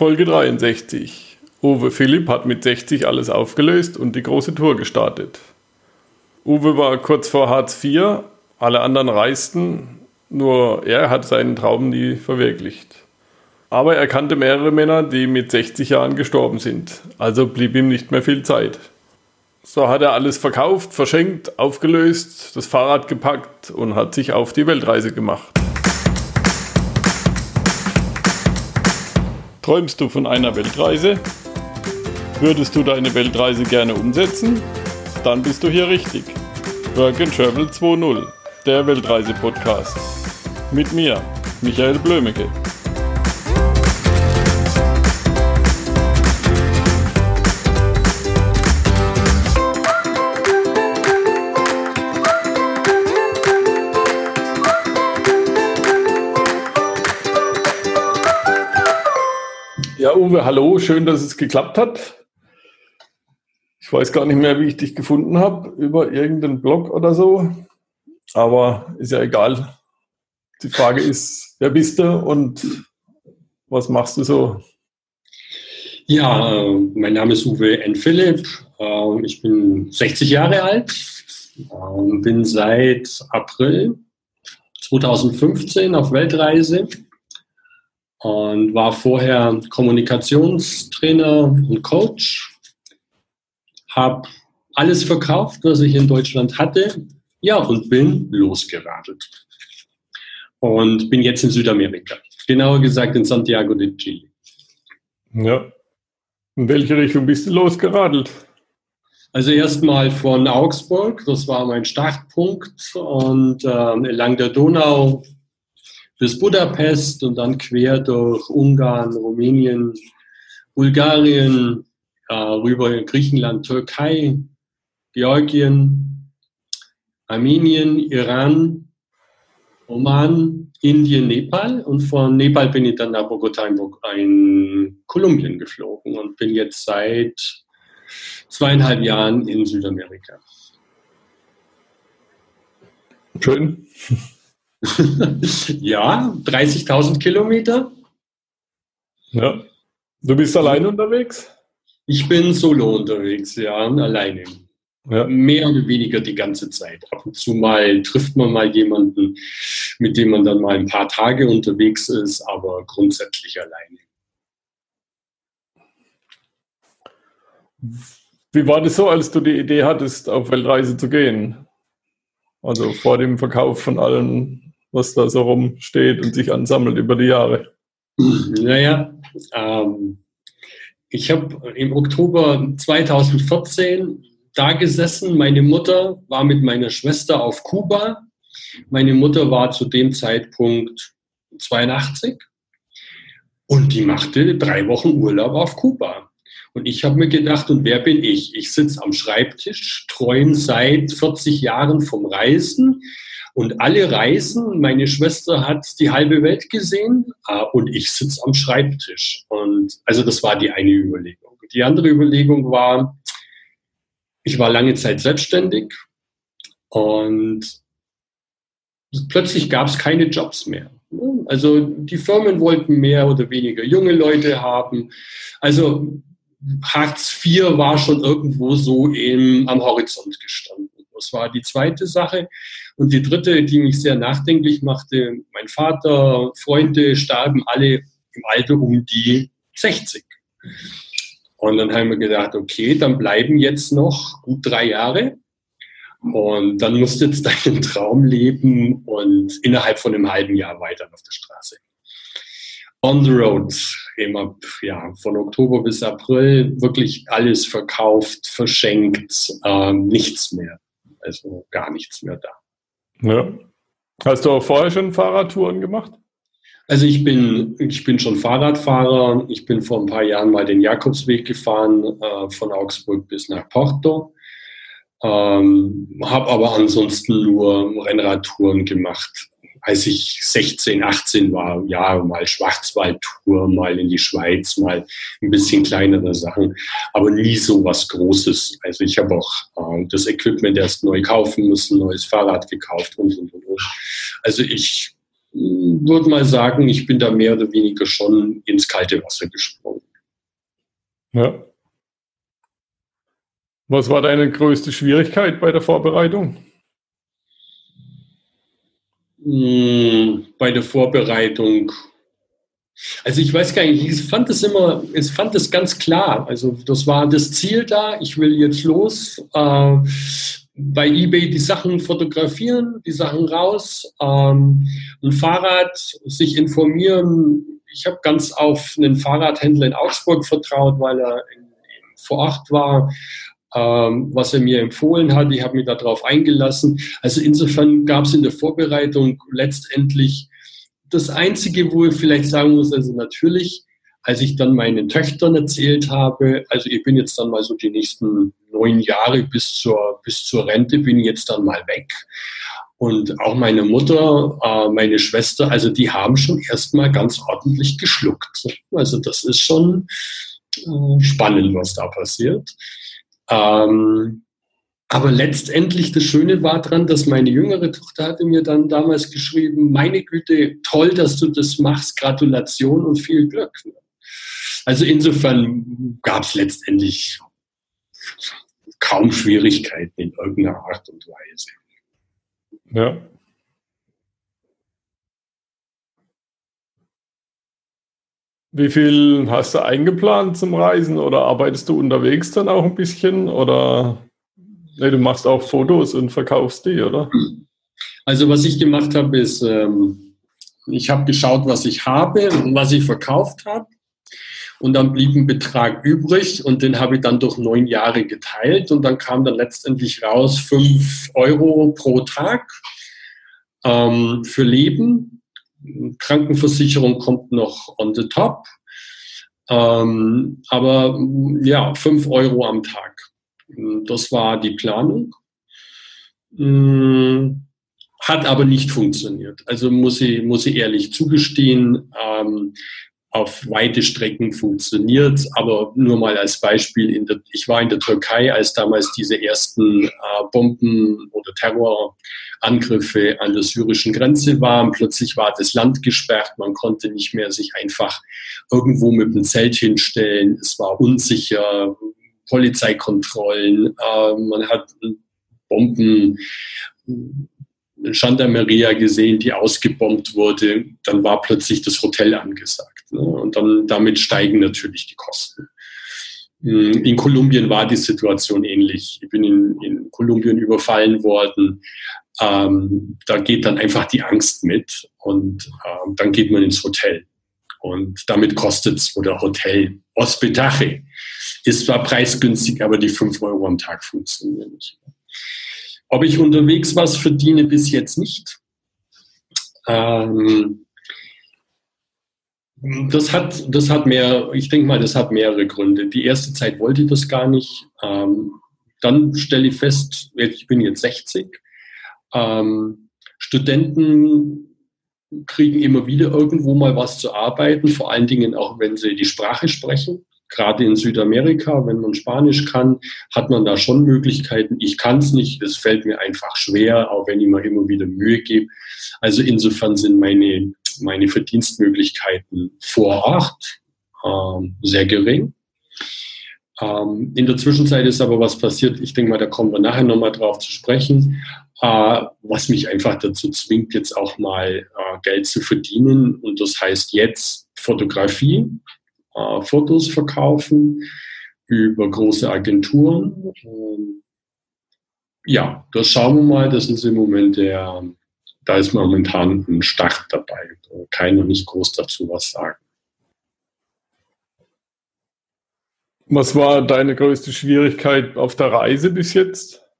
Folge 63. Uwe Philipp hat mit 60 alles aufgelöst und die große Tour gestartet. Uwe war kurz vor Hartz IV, alle anderen reisten, nur er hat seinen Traum nie verwirklicht. Aber er kannte mehrere Männer, die mit 60 Jahren gestorben sind, also blieb ihm nicht mehr viel Zeit. So hat er alles verkauft, verschenkt, aufgelöst, das Fahrrad gepackt und hat sich auf die Weltreise gemacht. Träumst du von einer Weltreise? Würdest du deine Weltreise gerne umsetzen? Dann bist du hier richtig. Work and Travel 2.0, der Weltreise-Podcast. Mit mir, Michael Blömecke. Ja, Uwe, hallo, schön, dass es geklappt hat. Ich weiß gar nicht mehr, wie ich dich gefunden habe, über irgendeinen Blog oder so. Aber ist ja egal. Die Frage ist, wer bist du und was machst du so? Ja, mein Name ist Uwe N. Philipp. Ähm, ich bin 60 Jahre alt, ähm, bin seit April 2015 auf Weltreise und war vorher Kommunikationstrainer und Coach. Habe alles verkauft, was ich in Deutschland hatte. Ja, und bin losgeradelt. Und bin jetzt in Südamerika. Genauer gesagt in Santiago de Chile. Ja. In welche Richtung bist du losgeradelt? Also erstmal von Augsburg, das war mein Startpunkt, und äh, entlang der Donau bis Budapest und dann quer durch Ungarn, Rumänien, Bulgarien, äh, rüber in Griechenland, Türkei, Georgien, Armenien, Iran, Oman, Indien, Nepal und von Nepal bin ich dann nach Bogotá in Kolumbien geflogen und bin jetzt seit zweieinhalb Jahren in Südamerika. Schön. ja, 30.000 Kilometer. Ja. Du bist allein unterwegs? Ich bin solo unterwegs, ja, alleine. Ja. Mehr oder weniger die ganze Zeit. Ab und zu mal trifft man mal jemanden, mit dem man dann mal ein paar Tage unterwegs ist, aber grundsätzlich alleine. Wie war das so, als du die Idee hattest, auf Weltreise zu gehen? Also vor dem Verkauf von allen was da so rumsteht und sich ansammelt über die Jahre? Naja, ähm, ich habe im Oktober 2014 da gesessen. Meine Mutter war mit meiner Schwester auf Kuba. Meine Mutter war zu dem Zeitpunkt 82 und die machte drei Wochen Urlaub auf Kuba. Und ich habe mir gedacht, und wer bin ich? Ich sitze am Schreibtisch, träume seit 40 Jahren vom Reisen, und alle reisen. Meine Schwester hat die halbe Welt gesehen äh, und ich sitze am Schreibtisch. Und also das war die eine Überlegung. Die andere Überlegung war, ich war lange Zeit selbstständig und plötzlich gab es keine Jobs mehr. Also die Firmen wollten mehr oder weniger junge Leute haben. Also Hartz IV war schon irgendwo so im, am Horizont gestanden. Das war die zweite Sache. Und die dritte, die mich sehr nachdenklich machte, mein Vater, Freunde starben alle im Alter um die 60. Und dann haben wir gedacht, okay, dann bleiben jetzt noch gut drei Jahre. Und dann musst du jetzt deinen Traum leben und innerhalb von einem halben Jahr weiter auf der Straße. On the road, immer ja, von Oktober bis April wirklich alles verkauft, verschenkt, äh, nichts mehr also gar nichts mehr da. Ja. Hast du auch vorher schon Fahrradtouren gemacht? Also ich bin, ich bin schon Fahrradfahrer. Ich bin vor ein paar Jahren mal den Jakobsweg gefahren, äh, von Augsburg bis nach Porto. Ähm, habe aber ansonsten nur Rennradtouren gemacht als ich 16, 18 war, ja, mal Schwarzwaldtour, mal in die Schweiz, mal ein bisschen kleinere Sachen, aber nie so was Großes. Also ich habe auch äh, das Equipment erst neu kaufen müssen, neues Fahrrad gekauft und, und, und. Also ich hm, würde mal sagen, ich bin da mehr oder weniger schon ins kalte Wasser gesprungen. Ja. Was war deine größte Schwierigkeit bei der Vorbereitung? Hm, bei der Vorbereitung. Also ich weiß gar nicht, ich fand es immer, ich fand es ganz klar. Also das war das Ziel da, ich will jetzt los. Äh, bei eBay die Sachen fotografieren, die Sachen raus, ähm, ein Fahrrad, sich informieren. Ich habe ganz auf einen Fahrradhändler in Augsburg vertraut, weil er in, in, vor Ort war, ähm, was er mir empfohlen hat. Ich habe mich darauf eingelassen. Also insofern gab es in der Vorbereitung letztendlich das Einzige, wo ich vielleicht sagen muss, also natürlich, als ich dann meinen Töchtern erzählt habe, also ich bin jetzt dann mal so die nächsten neun Jahre bis zur, bis zur Rente, bin jetzt dann mal weg. Und auch meine Mutter, äh, meine Schwester, also die haben schon erstmal ganz ordentlich geschluckt. Also das ist schon äh, spannend, was da passiert. Ähm, aber letztendlich das Schöne war dran, dass meine jüngere Tochter hatte mir dann damals geschrieben, meine Güte, toll, dass du das machst, Gratulation und viel Glück. Also insofern gab es letztendlich kaum Schwierigkeiten in irgendeiner Art und Weise. Ja. Wie viel hast du eingeplant zum Reisen? Oder arbeitest du unterwegs dann auch ein bisschen? Oder nee, du machst auch Fotos und verkaufst die, oder? Also was ich gemacht habe, ist, ähm, ich habe geschaut, was ich habe und was ich verkauft habe. Und dann blieb ein Betrag übrig und den habe ich dann durch neun Jahre geteilt. Und dann kam dann letztendlich raus fünf Euro pro Tag ähm, für Leben Krankenversicherung kommt noch on the top. Ähm, aber ja, 5 Euro am Tag. Das war die Planung. Hm, hat aber nicht funktioniert. Also muss ich, muss ich ehrlich zugestehen, ähm, auf weite Strecken funktioniert, aber nur mal als Beispiel, der, ich war in der Türkei, als damals diese ersten äh, Bomben oder Terrorangriffe an der syrischen Grenze waren. Plötzlich war das Land gesperrt, man konnte nicht mehr sich einfach irgendwo mit einem Zelt hinstellen, es war unsicher, Polizeikontrollen, äh, man hat Bomben Gendarmeria gesehen, die ausgebombt wurde, dann war plötzlich das Hotel angesagt. Ne? Und dann damit steigen natürlich die Kosten. Hm, in Kolumbien war die Situation ähnlich. Ich bin in, in Kolumbien überfallen worden. Ähm, da geht dann einfach die Angst mit und ähm, dann geht man ins Hotel. Und damit kostet es, oder Hotel, Hospedaje, ist zwar preisgünstig, aber die 5 Euro am Tag funktionieren nicht. Ob ich unterwegs was verdiene, bis jetzt nicht. Ähm, das hat, das hat mehr, ich denke mal, das hat mehrere Gründe. Die erste Zeit wollte ich das gar nicht. Ähm, dann stelle ich fest, ich bin jetzt 60. Ähm, Studenten kriegen immer wieder irgendwo mal was zu arbeiten, vor allen Dingen auch, wenn sie die Sprache sprechen gerade in Südamerika, wenn man Spanisch kann, hat man da schon Möglichkeiten. Ich kann es nicht, es fällt mir einfach schwer, auch wenn ich mir immer wieder Mühe gebe. Also insofern sind meine, meine Verdienstmöglichkeiten vor Ort ähm, sehr gering. Ähm, in der Zwischenzeit ist aber was passiert, ich denke mal, da kommen wir nachher nochmal drauf zu sprechen, äh, was mich einfach dazu zwingt, jetzt auch mal äh, Geld zu verdienen. Und das heißt jetzt Fotografie, äh, Fotos verkaufen über große Agenturen. Ähm, ja, das schauen wir mal. Das ist im Moment der, da ist momentan ein Start dabei. Da kann noch nicht groß dazu was sagen. Was war deine größte Schwierigkeit auf der Reise bis jetzt?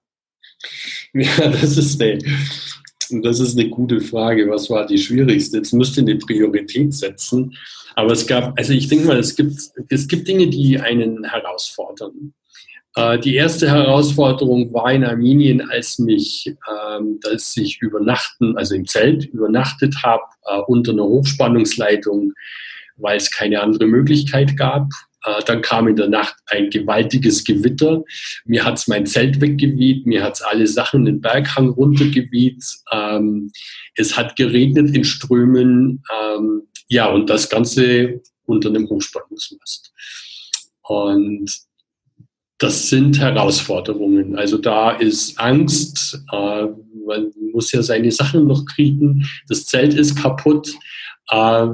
Ja, das ist eine, das ist eine gute Frage. Was war die schwierigste? Jetzt müsste eine Priorität setzen. Aber es gab, also ich denke mal, es gibt, es gibt Dinge, die einen herausfordern. Äh, die erste Herausforderung war in Armenien, als mich, ähm, als ich übernachten, also im Zelt übernachtet habe, äh, unter einer Hochspannungsleitung, weil es keine andere Möglichkeit gab. Äh, dann kam in der Nacht ein gewaltiges Gewitter. Mir hat's mein Zelt weggeweht, mir hat's alle Sachen den Berghang runtergeweht. Ähm, es hat geregnet in Strömen. Ähm, ja, und das Ganze unter einem Hochspannungsmast. Und das sind Herausforderungen. Also da ist Angst, äh, man muss ja seine Sachen noch kriegen, das Zelt ist kaputt, äh,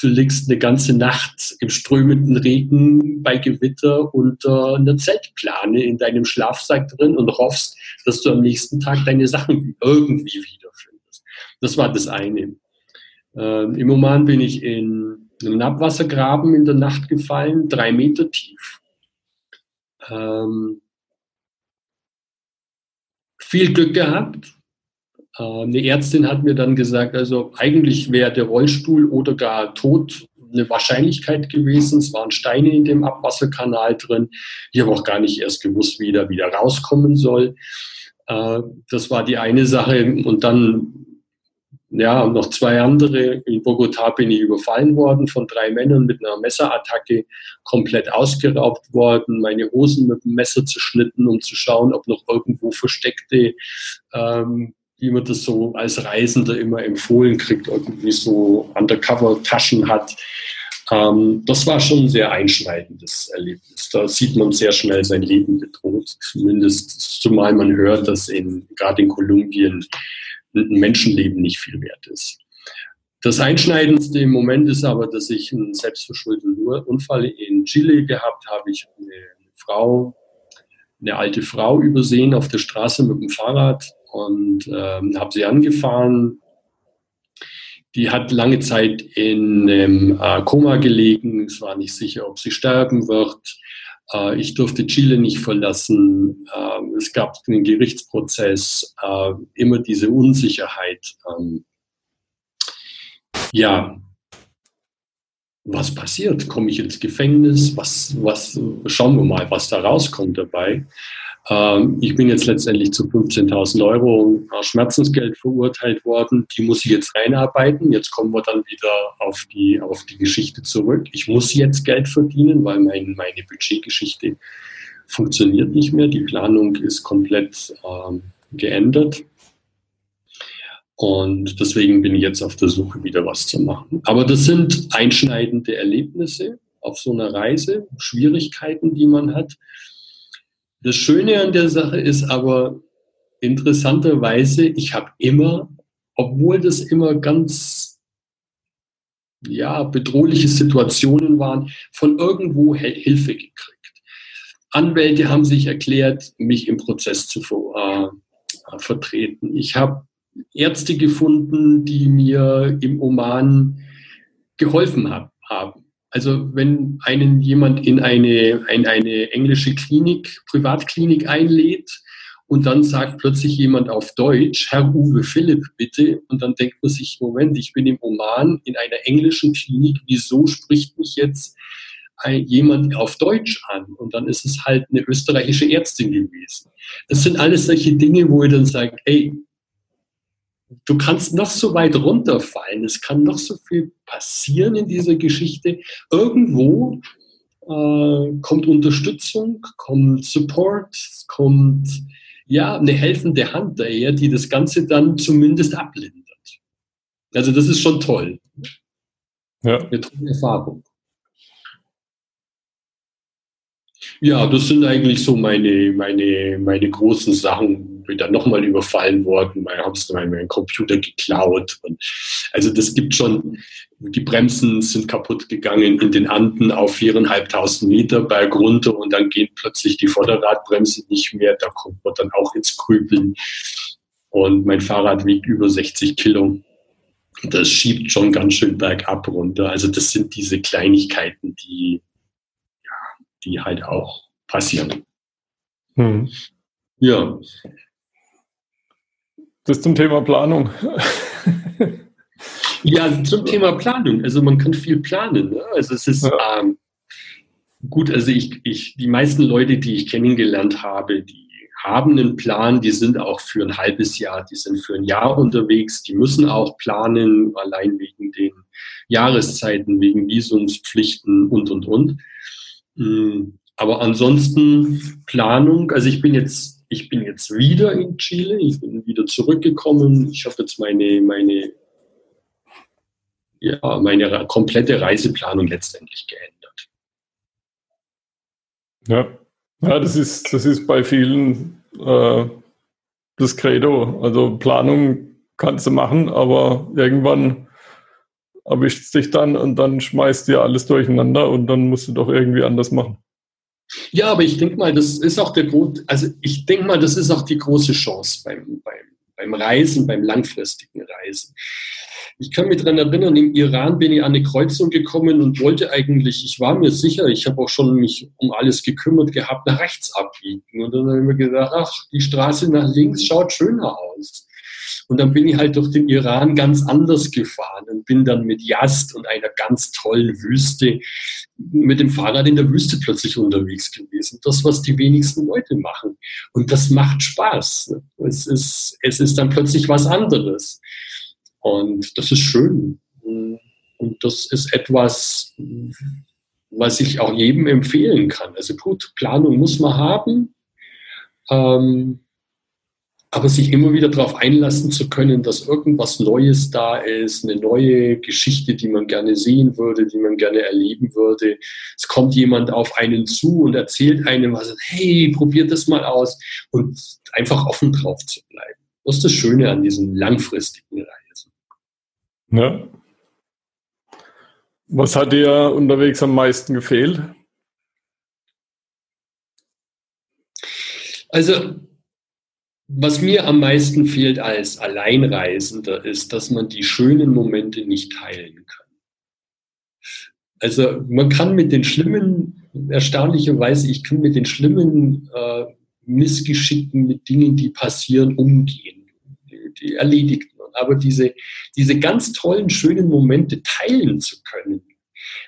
du liegst eine ganze Nacht im strömenden Regen bei Gewitter unter einer Zeltplane in deinem Schlafsack drin und hoffst, dass du am nächsten Tag deine Sachen irgendwie wiederfindest. Das war das eine. Äh, Im Oman bin ich in einem Abwassergraben in der Nacht gefallen, drei Meter tief ähm, viel Glück gehabt. Äh, eine Ärztin hat mir dann gesagt, also eigentlich wäre der Rollstuhl oder gar Tod eine Wahrscheinlichkeit gewesen. Es waren Steine in dem Abwasserkanal drin. Ich habe auch gar nicht erst gewusst, wie der wieder rauskommen soll. Äh, das war die eine Sache. Und dann ja, und noch zwei andere. In Bogotá bin ich überfallen worden von drei Männern mit einer Messerattacke, komplett ausgeraubt worden, meine Hosen mit dem Messer zerschnitten, um zu schauen, ob noch irgendwo versteckte, ähm, wie man das so als Reisender immer empfohlen kriegt, irgendwie so Undercover-Taschen hat. Ähm, das war schon ein sehr einschneidendes Erlebnis. Da sieht man sehr schnell sein Leben bedroht, zumindest zumal man hört, dass in, gerade in Kolumbien ein Menschenleben nicht viel wert ist. Das Einschneidendste im Moment ist aber, dass ich einen selbstverschuldeten Unfall in Chile gehabt habe. Ich habe eine Frau, eine alte Frau übersehen auf der Straße mit dem Fahrrad und ähm, habe sie angefahren. Die hat lange Zeit in einem äh, Koma gelegen. Es war nicht sicher, ob sie sterben wird. Äh, ich durfte Chile nicht verlassen. Ähm, es gab einen Gerichtsprozess, äh, immer diese Unsicherheit. Ähm, ja, was passiert? Komme ich ins Gefängnis? Was, was, schauen wir mal, was da rauskommt dabei. Ähm, ich bin jetzt letztendlich zu 15.000 Euro Schmerzensgeld verurteilt worden. Die muss ich jetzt reinarbeiten. Jetzt kommen wir dann wieder auf die, auf die Geschichte zurück. Ich muss jetzt Geld verdienen, weil mein, meine Budgetgeschichte funktioniert nicht mehr. Die Planung ist komplett ähm, geändert. Und deswegen bin ich jetzt auf der Suche, wieder was zu machen. Aber das sind einschneidende Erlebnisse auf so einer Reise, Schwierigkeiten, die man hat. Das Schöne an der Sache ist aber interessanterweise, ich habe immer, obwohl das immer ganz ja, bedrohliche Situationen waren, von irgendwo Hilfe gekriegt. Anwälte haben sich erklärt, mich im Prozess zu äh, vertreten. Ich habe Ärzte gefunden, die mir im Oman geholfen haben. Also wenn einen jemand in eine, in eine englische Klinik, Privatklinik einlädt und dann sagt plötzlich jemand auf Deutsch, Herr Uwe Philipp, bitte, und dann denkt man sich, Moment, ich bin im Oman in einer englischen Klinik, wieso spricht mich jetzt jemand auf Deutsch an? Und dann ist es halt eine österreichische Ärztin gewesen. Das sind alles solche Dinge, wo ihr dann sagt, ey, du kannst noch so weit runterfallen, es kann noch so viel passieren in dieser Geschichte. Irgendwo äh, kommt Unterstützung, kommt Support, kommt ja eine helfende Hand daher, die das Ganze dann zumindest ablindert. Also das ist schon toll. Ja. Eine tolle Erfahrung. Ja, das sind eigentlich so meine, meine, meine großen Sachen, bin dann nochmal überfallen worden, mein Hamster hat meinen Computer geklaut. Und also das gibt schon, die Bremsen sind kaputt gegangen in den Anden auf viereinhalbtausend Meter Berg runter und dann gehen plötzlich die Vorderradbremsen nicht mehr, da kommt man dann auch ins Grübeln. Und mein Fahrrad wiegt über 60 Kilo. Das schiebt schon ganz schön bergab runter. Also das sind diese Kleinigkeiten, die, ja, die halt auch passieren. Hm. Ja. Das zum Thema Planung. ja, zum Thema Planung. Also man kann viel planen. Ne? Also es ist ja. ähm, gut, also ich, ich, die meisten Leute, die ich kennengelernt habe, die haben einen Plan, die sind auch für ein halbes Jahr, die sind für ein Jahr unterwegs, die müssen auch planen, allein wegen den Jahreszeiten, wegen Visumspflichten und, und, und. Hm, aber ansonsten Planung, also ich bin jetzt ich bin jetzt wieder in Chile, ich bin wieder zurückgekommen. Ich habe jetzt meine, meine, ja, meine komplette Reiseplanung letztendlich geändert. Ja, ja das, ist, das ist bei vielen äh, das Credo. Also Planung kannst du machen, aber irgendwann erwischt dich dann und dann schmeißt dir alles durcheinander und dann musst du doch irgendwie anders machen. Ja, aber ich denke mal, das ist auch der Grund, also ich denke mal, das ist auch die große Chance beim, beim, beim Reisen, beim langfristigen Reisen. Ich kann mich daran erinnern, im Iran bin ich an eine Kreuzung gekommen und wollte eigentlich, ich war mir sicher, ich habe auch schon mich um alles gekümmert gehabt, nach rechts abbiegen. Und dann habe ich mir gedacht, ach, die Straße nach links schaut schöner aus. Und dann bin ich halt durch den Iran ganz anders gefahren und bin dann mit Yast und einer ganz tollen Wüste mit dem Fahrrad in der Wüste plötzlich unterwegs gewesen. Das, was die wenigsten Leute machen. Und das macht Spaß. Es ist, es ist dann plötzlich was anderes. Und das ist schön. Und das ist etwas, was ich auch jedem empfehlen kann. Also gut, Planung muss man haben. Ähm, aber sich immer wieder darauf einlassen zu können, dass irgendwas Neues da ist, eine neue Geschichte, die man gerne sehen würde, die man gerne erleben würde. Es kommt jemand auf einen zu und erzählt einem was, hey, probiert das mal aus und einfach offen drauf zu bleiben. Das ist das Schöne an diesen langfristigen Reisen. Ja. Was hat dir unterwegs am meisten gefehlt? Also was mir am meisten fehlt als Alleinreisender ist, dass man die schönen Momente nicht teilen kann. Also man kann mit den schlimmen, erstaunlicherweise, ich kann mit den schlimmen äh, Missgeschicken, mit Dingen, die passieren, umgehen. Die, die erledigt man. Aber diese, diese ganz tollen, schönen Momente teilen zu können,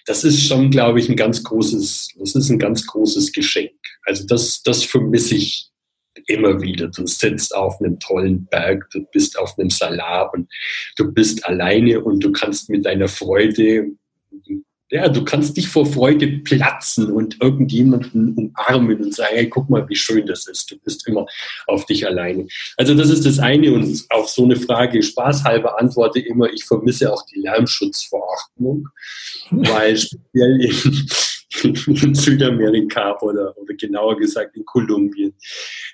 das ist schon, glaube ich, ein ganz großes, das ist ein ganz großes Geschenk. Also das, das vermisse ich immer wieder. Du sitzt auf einem tollen Berg, du bist auf einem Salar und du bist alleine und du kannst mit deiner Freude, ja, du kannst dich vor Freude platzen und irgendjemanden umarmen und sagen, hey, guck mal, wie schön das ist. Du bist immer auf dich alleine. Also das ist das eine und auf so eine Frage spaßhalber antworte immer, ich vermisse auch die Lärmschutzverordnung, weil speziell in, in Südamerika oder, oder genauer gesagt in Kolumbien.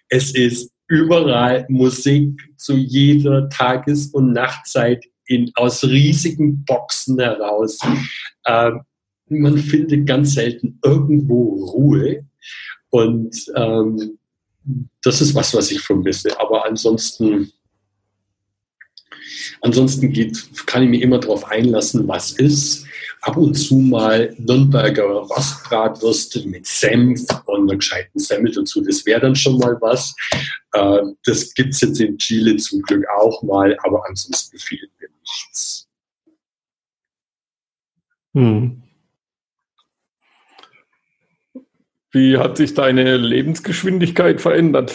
Es ist überall Musik zu jeder Tages- und Nachtzeit in, aus riesigen Boxen heraus. Ähm, man findet ganz selten irgendwo Ruhe. Und ähm, das ist was, was ich vermisse. Aber ansonsten, ansonsten geht, kann ich mich immer darauf einlassen, was ist ab und zu mal Nürnberger Rostbratwürste mit Senf und einer gescheiten Semmel dazu. Das wäre dann schon mal was. Äh, das gibt es jetzt in Chile zum Glück auch mal, aber ansonsten fehlt mir nichts. Hm. Wie hat sich deine Lebensgeschwindigkeit verändert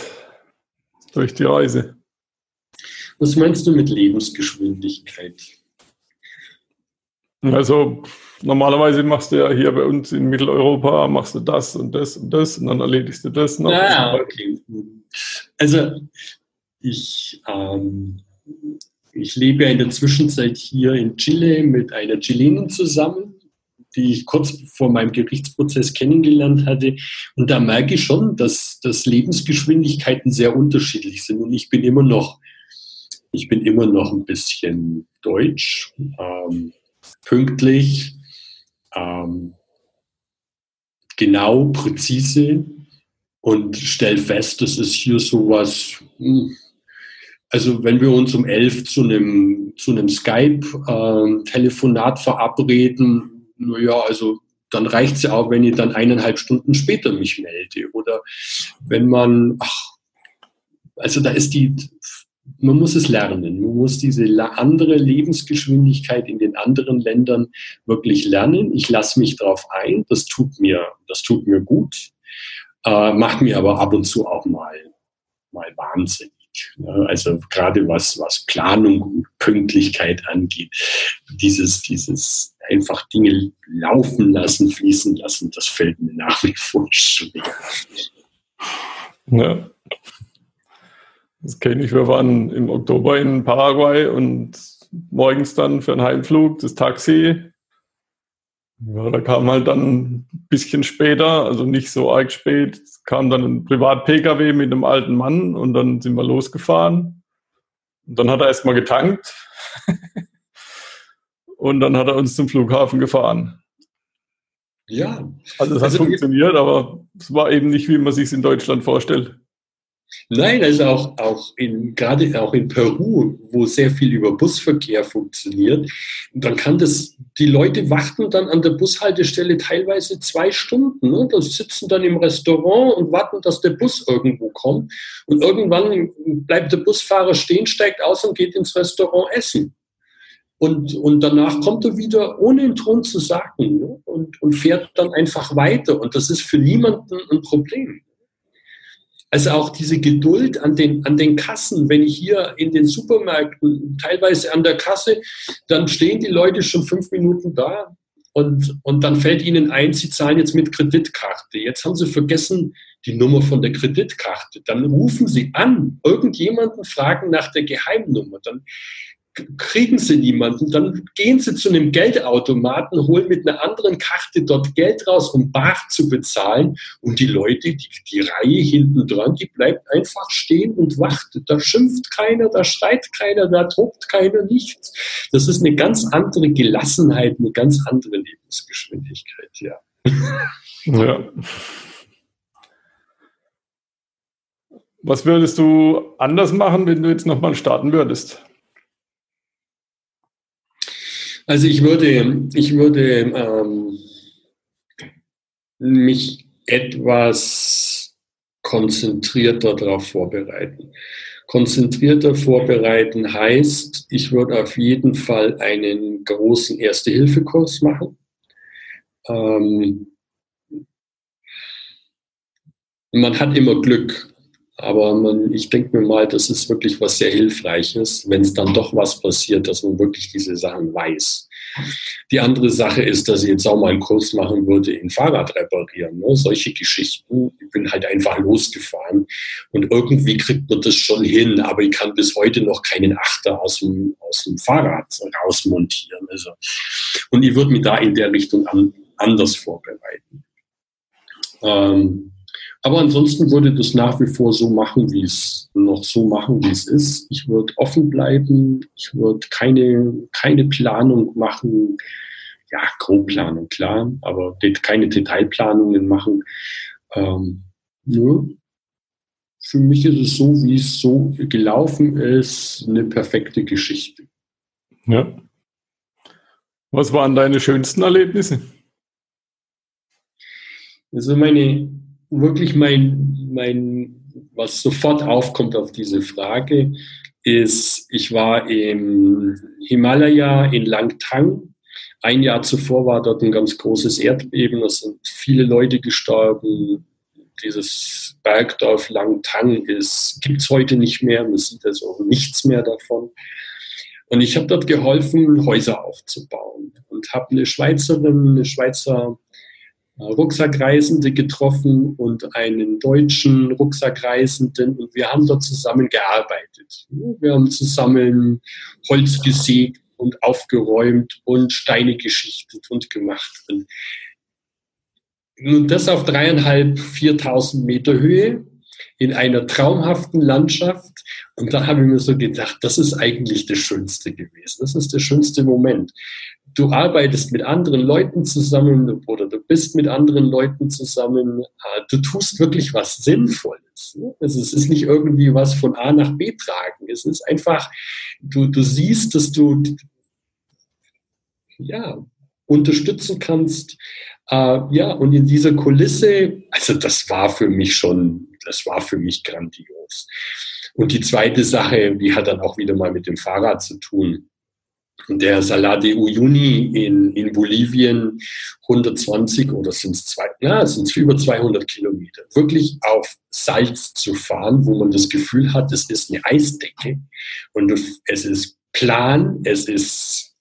durch die Reise? Was meinst du mit Lebensgeschwindigkeit? Also normalerweise machst du ja hier bei uns in Mitteleuropa, machst du das und das und das und dann erledigst du das noch. Ja, okay. Also ich, ähm, ich lebe ja in der Zwischenzeit hier in Chile mit einer Chilenin zusammen, die ich kurz vor meinem Gerichtsprozess kennengelernt hatte. Und da merke ich schon, dass, dass Lebensgeschwindigkeiten sehr unterschiedlich sind. Und ich bin immer noch, ich bin immer noch ein bisschen deutsch. Ähm, pünktlich, ähm, genau, präzise und stell fest, das ist hier sowas. Hm, also wenn wir uns um elf zu einem, zu einem Skype-Telefonat ähm, verabreden, naja, also dann reicht es ja auch, wenn ich dann eineinhalb Stunden später mich melde. Oder wenn man, ach, also da ist die man muss es lernen. Man muss diese andere Lebensgeschwindigkeit in den anderen Ländern wirklich lernen. Ich lasse mich darauf ein. Das tut mir, das tut mir gut. Äh, macht mir aber ab und zu auch mal, mal wahnsinnig. Also gerade was, was Planung und Pünktlichkeit angeht, dieses, dieses einfach Dinge laufen lassen, fließen lassen, das fällt mir nach wie vor schwer. Ja. Das kenne ich. Wir waren im Oktober in Paraguay und morgens dann für einen Heimflug das Taxi Ja, da kam halt dann ein bisschen später, also nicht so arg spät, kam dann ein Privat-Pkw mit einem alten Mann und dann sind wir losgefahren. Und dann hat er erstmal getankt und dann hat er uns zum Flughafen gefahren. Ja. Also es hat also, funktioniert, aber es war eben nicht, wie man sich in Deutschland vorstellt. Nein, also auch, auch in, gerade auch in Peru, wo sehr viel über Busverkehr funktioniert, dann kann das, die Leute warten dann an der Bushaltestelle teilweise zwei Stunden. Ne? Sitzen dann im Restaurant und warten, dass der Bus irgendwo kommt. Und irgendwann bleibt der Busfahrer stehen, steigt aus und geht ins Restaurant essen. Und, und danach kommt er wieder, ohne einen Ton zu sagen, ne? und, und fährt dann einfach weiter. Und das ist für niemanden ein Problem. Also auch diese Geduld an den, an den Kassen, wenn ich hier in den Supermärkten teilweise an der Kasse, dann stehen die Leute schon fünf Minuten da und, und dann fällt ihnen ein, sie zahlen jetzt mit Kreditkarte. Jetzt haben sie vergessen die Nummer von der Kreditkarte. Dann rufen sie an, irgendjemanden fragen nach der Geheimnummer. Dann kriegen sie niemanden, dann gehen sie zu einem Geldautomaten, holen mit einer anderen Karte dort Geld raus, um bar zu bezahlen. Und die Leute, die, die Reihe hinten dran, die bleibt einfach stehen und wartet. Da schimpft keiner, da schreit keiner, da tobt keiner nichts. Das ist eine ganz andere Gelassenheit, eine ganz andere Lebensgeschwindigkeit, ja. Ja. Was würdest du anders machen, wenn du jetzt nochmal starten würdest? Also ich würde, ich würde ähm, mich etwas konzentrierter darauf vorbereiten. Konzentrierter vorbereiten heißt, ich würde auf jeden Fall einen großen Erste-Hilfe-Kurs machen. Ähm, man hat immer Glück. Aber man, ich denke mir mal, das ist wirklich was sehr Hilfreiches, wenn es dann doch was passiert, dass man wirklich diese Sachen weiß. Die andere Sache ist, dass ich jetzt auch mal einen Kurs machen würde in Fahrrad reparieren. Ne? Solche Geschichten. Ich bin halt einfach losgefahren und irgendwie kriegt man das schon hin, aber ich kann bis heute noch keinen Achter aus dem, aus dem Fahrrad rausmontieren. Also, und ich würde mich da in der Richtung an, anders vorbereiten. Ähm, aber ansonsten würde das nach wie vor so machen, wie es noch so machen, wie es ist. Ich würde offen bleiben. Ich würde keine, keine Planung machen. Ja, Grobplanung, klar, aber keine Detailplanungen machen. Ähm, nö. Für mich ist es so, wie es so gelaufen ist, eine perfekte Geschichte. Ja. Was waren deine schönsten Erlebnisse? Also meine wirklich mein, mein, was sofort aufkommt auf diese Frage, ist, ich war im Himalaya in Langtang. Ein Jahr zuvor war dort ein ganz großes Erdbeben, es sind viele Leute gestorben. Dieses Bergdorf Langtang gibt es heute nicht mehr, man sieht also nichts mehr davon. Und ich habe dort geholfen, Häuser aufzubauen und habe eine Schweizerin, eine Schweizer Rucksackreisende getroffen und einen deutschen Rucksackreisenden und wir haben dort zusammen gearbeitet. Wir haben zusammen Holz gesägt und aufgeräumt und Steine geschichtet und gemacht. Und das auf dreieinhalb, viertausend Meter Höhe in einer traumhaften Landschaft. Und da habe ich mir so gedacht, das ist eigentlich das Schönste gewesen. Das ist der schönste Moment du arbeitest mit anderen Leuten zusammen oder du bist mit anderen Leuten zusammen, äh, du tust wirklich was Sinnvolles. Ne? Also es ist nicht irgendwie was von A nach B tragen. Es ist einfach, du, du siehst, dass du ja, unterstützen kannst. Äh, ja, und in dieser Kulisse, also das war für mich schon, das war für mich grandios. Und die zweite Sache, die hat dann auch wieder mal mit dem Fahrrad zu tun der Salar de Uyuni in, in Bolivien 120 oder sind es zwei, ja, sind über 200 Kilometer, wirklich auf Salz zu fahren, wo man das Gefühl hat, es ist eine Eisdecke und es ist plan, es ist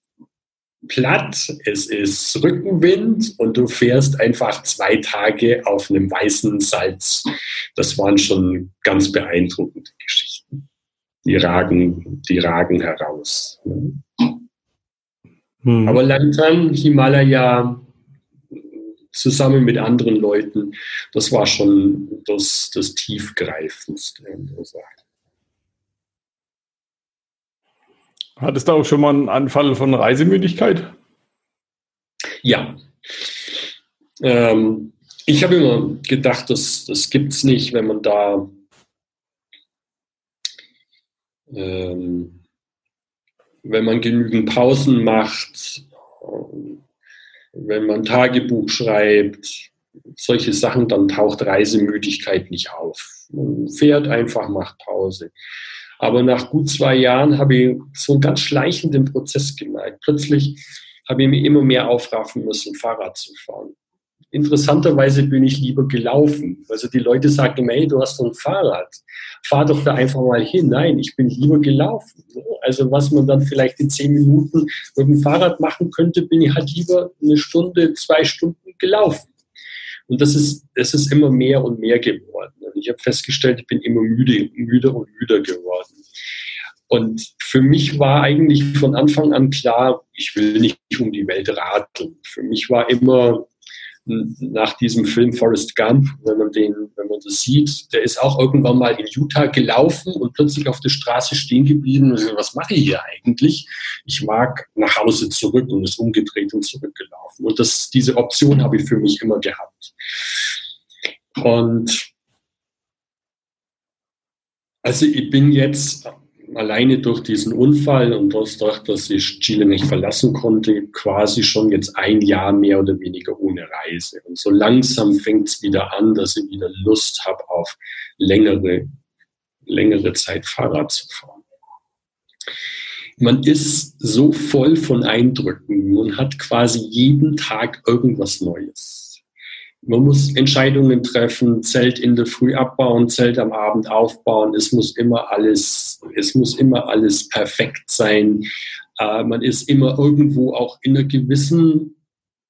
platt, es ist Rückenwind und du fährst einfach zwei Tage auf einem weißen Salz. Das waren schon ganz beeindruckende Geschichten. Die ragen, die ragen heraus. Hm. Aber Langtan, Himalaya, zusammen mit anderen Leuten, das war schon das, das tiefgreifendste. Hattest du auch schon mal einen Anfall von Reisemüdigkeit? Ja. Ähm, ich habe immer gedacht, das, das gibt es nicht, wenn man da ähm, wenn man genügend Pausen macht, wenn man Tagebuch schreibt, solche Sachen, dann taucht Reisemüdigkeit nicht auf. Man fährt einfach, macht Pause. Aber nach gut zwei Jahren habe ich so einen ganz schleichenden Prozess gemerkt. Plötzlich habe ich mir immer mehr aufraffen müssen, Fahrrad zu fahren. Interessanterweise bin ich lieber gelaufen. Also die Leute sagen, hey, du hast doch ein Fahrrad. Fahr doch da einfach mal hin. Nein, ich bin lieber gelaufen. Also was man dann vielleicht in zehn Minuten mit dem Fahrrad machen könnte, bin ich halt lieber eine Stunde, zwei Stunden gelaufen. Und das ist, das ist immer mehr und mehr geworden. Und ich habe festgestellt, ich bin immer müde, müder und müder geworden. Und für mich war eigentlich von Anfang an klar, ich will nicht um die Welt radeln. Für mich war immer nach diesem Film Forrest Gump, wenn man den, wenn man das sieht, der ist auch irgendwann mal in Utah gelaufen und plötzlich auf der Straße stehen geblieben. Und so, was mache ich hier eigentlich? Ich mag nach Hause zurück und ist umgedreht und zurückgelaufen. Und das, diese Option habe ich für mich immer gehabt. Und also ich bin jetzt alleine durch diesen Unfall und dadurch, dass ich Chile nicht verlassen konnte, quasi schon jetzt ein Jahr mehr oder weniger ohne Reise. Und so langsam fängt es wieder an, dass ich wieder Lust habe auf längere, längere Zeit Fahrrad zu fahren. Man ist so voll von Eindrücken. Man hat quasi jeden Tag irgendwas Neues man muss Entscheidungen treffen, Zelt in der Früh abbauen, Zelt am Abend aufbauen. Es muss immer alles, es muss immer alles perfekt sein. Äh, man ist immer irgendwo auch in einer gewissen,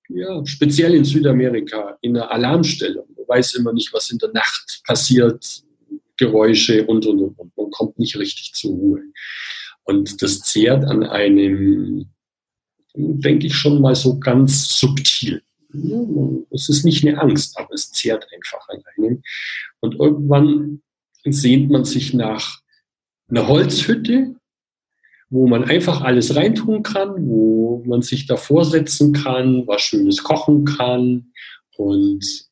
ja, speziell in Südamerika, in einer Alarmstellung. Man weiß immer nicht, was in der Nacht passiert, Geräusche und, und, und. Man kommt nicht richtig zur Ruhe. Und das zehrt an einem, denke ich schon mal so ganz subtil. Es ist nicht eine Angst, aber es zehrt einfach an einem. Und irgendwann sehnt man sich nach einer Holzhütte, wo man einfach alles reintun kann, wo man sich davor setzen kann, was Schönes kochen kann und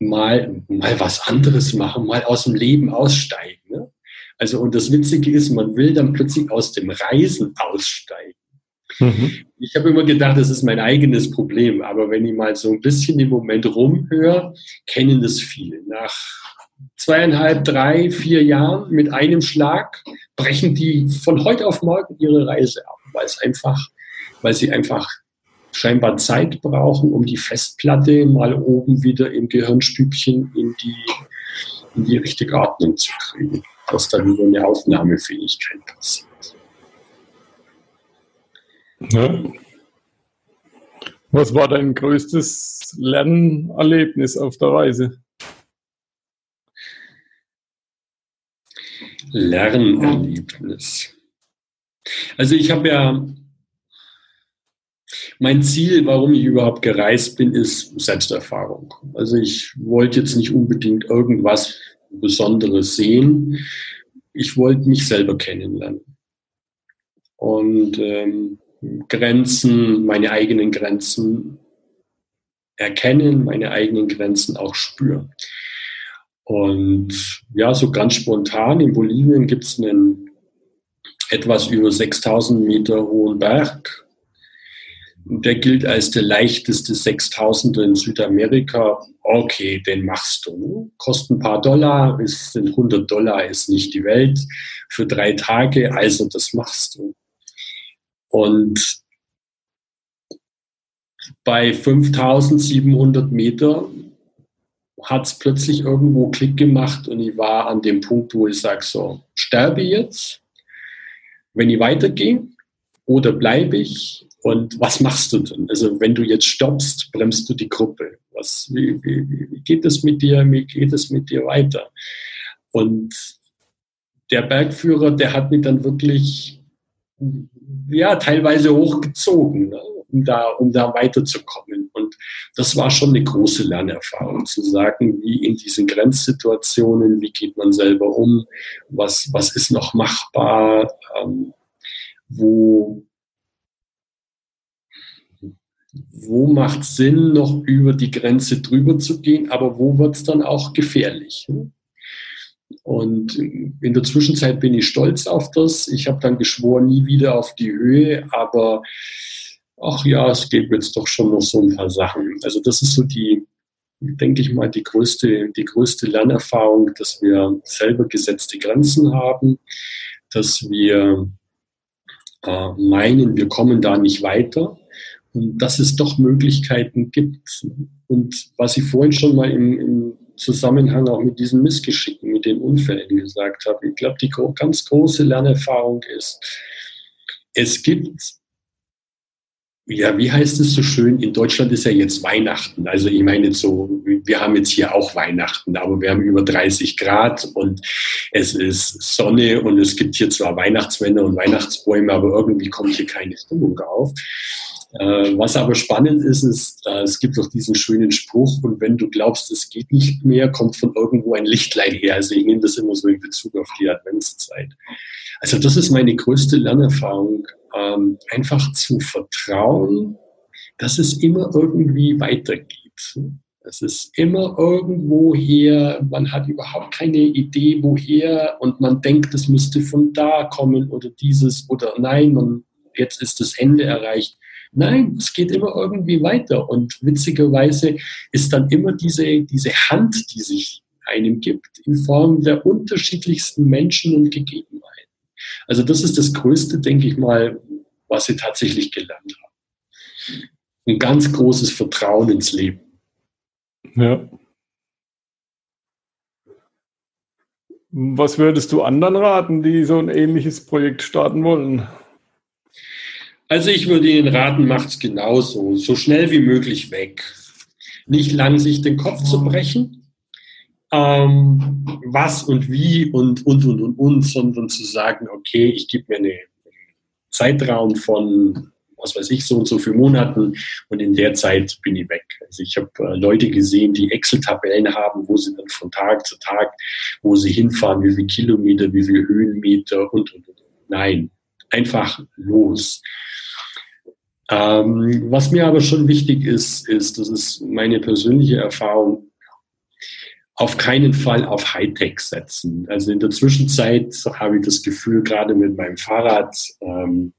mal, mal was anderes machen, mal aus dem Leben aussteigen. Ne? Also, und das Witzige ist, man will dann plötzlich aus dem Reisen aussteigen. Mhm. Ich habe immer gedacht, das ist mein eigenes Problem, aber wenn ich mal so ein bisschen im Moment rumhöre, kennen das viele. Nach zweieinhalb, drei, vier Jahren mit einem Schlag brechen die von heute auf morgen ihre Reise ab, weil es einfach, weil sie einfach scheinbar Zeit brauchen, um die Festplatte mal oben wieder im Gehirnstübchen in die, in die richtige Ordnung zu kriegen, dass da wieder eine Aufnahmefähigkeit passiert. Ja. Was war dein größtes Lernerlebnis auf der Reise? Lernerlebnis. Also ich habe ja, mein Ziel, warum ich überhaupt gereist bin, ist Selbsterfahrung. Also ich wollte jetzt nicht unbedingt irgendwas Besonderes sehen. Ich wollte mich selber kennenlernen. Und ähm, Grenzen, meine eigenen Grenzen erkennen, meine eigenen Grenzen auch spüren. Und ja, so ganz spontan in Bolivien gibt es einen etwas über 6000 Meter hohen Berg. Der gilt als der leichteste 6000er in Südamerika. Okay, den machst du. Kostet ein paar Dollar, ist 100 Dollar ist nicht die Welt für drei Tage, also das machst du. Und bei 5700 Meter hat es plötzlich irgendwo Klick gemacht und ich war an dem Punkt, wo ich sage, so, sterbe jetzt, wenn ich weitergehe oder bleibe ich und was machst du denn? Also wenn du jetzt stoppst, bremst du die Gruppe. Was, wie, wie, wie geht es mit dir? Wie geht es mit dir weiter? Und der Bergführer, der hat mich dann wirklich ja, teilweise hochgezogen, ne, um, da, um da weiterzukommen. Und das war schon eine große Lernerfahrung, zu sagen, wie in diesen Grenzsituationen, wie geht man selber um, was, was ist noch machbar, ähm, wo, wo macht Sinn, noch über die Grenze drüber zu gehen, aber wo wird es dann auch gefährlich. Und in der Zwischenzeit bin ich stolz auf das. Ich habe dann geschworen, nie wieder auf die Höhe, aber ach ja, es gibt jetzt doch schon noch so ein paar Sachen. Also das ist so die, denke ich mal, die größte, die größte Lernerfahrung, dass wir selber gesetzte Grenzen haben, dass wir äh, meinen, wir kommen da nicht weiter und dass es doch Möglichkeiten gibt. Und was ich vorhin schon mal im, im Zusammenhang auch mit diesen Missgeschicken, mit den Unfällen gesagt habe, ich glaube, die ganz große Lernerfahrung ist, es gibt ja, wie heißt es so schön? In Deutschland ist ja jetzt Weihnachten. Also ich meine so, wir haben jetzt hier auch Weihnachten, aber wir haben über 30 Grad und es ist Sonne und es gibt hier zwar Weihnachtsmänner und Weihnachtsbäume, aber irgendwie kommt hier keine Stimmung auf. Äh, was aber spannend ist, ist, äh, es gibt auch diesen schönen Spruch, und wenn du glaubst, es geht nicht mehr, kommt von irgendwo ein Lichtlein her. Also ich nehme das immer so in Bezug auf die Adventszeit. Also das ist meine größte Lernerfahrung, ähm, einfach zu vertrauen, dass es immer irgendwie weitergeht. Es ist immer irgendwo her, man hat überhaupt keine Idee, woher und man denkt, es müsste von da kommen oder dieses oder nein und jetzt ist das Ende erreicht. Nein, es geht immer irgendwie weiter und witzigerweise ist dann immer diese, diese Hand, die sich einem gibt, in Form der unterschiedlichsten Menschen und Gegebenheiten. Also das ist das Größte, denke ich mal, was sie tatsächlich gelernt haben. Ein ganz großes Vertrauen ins Leben. Ja. Was würdest du anderen raten, die so ein ähnliches Projekt starten wollen? Also ich würde Ihnen raten, macht es genauso, so schnell wie möglich weg. Nicht lang sich den Kopf zu brechen, ähm, was und wie und und und und und, sondern zu sagen, okay, ich gebe mir einen Zeitraum von was weiß ich, so und so viele Monaten und in der Zeit bin ich weg. Also ich habe äh, Leute gesehen, die Excel-Tabellen haben, wo sie dann von Tag zu Tag, wo sie hinfahren, wie viele Kilometer, wie viele Höhenmeter und, und, und. Nein, einfach los. Ähm, was mir aber schon wichtig ist, ist, das ist meine persönliche Erfahrung, auf keinen Fall auf Hightech setzen. Also in der Zwischenzeit habe ich das Gefühl, gerade mit meinem Fahrrad, ähm,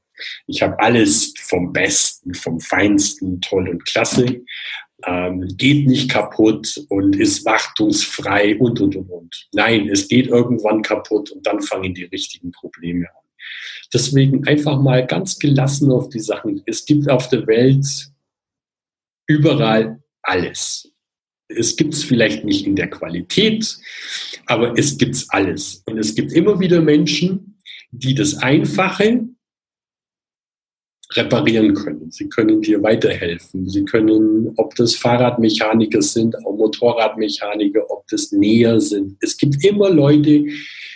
ich habe alles vom Besten, vom Feinsten, toll und klasse, ähm, geht nicht kaputt und ist wartungsfrei und, und, und, und. Nein, es geht irgendwann kaputt und dann fangen die richtigen Probleme an. Deswegen einfach mal ganz gelassen auf die Sachen. Es gibt auf der Welt überall alles. Es gibt es vielleicht nicht in der Qualität, aber es gibt alles. Und es gibt immer wieder Menschen, die das Einfache reparieren können. Sie können dir weiterhelfen. Sie können, ob das Fahrradmechaniker sind, auch Motorradmechaniker, ob das Näher sind. Es gibt immer Leute,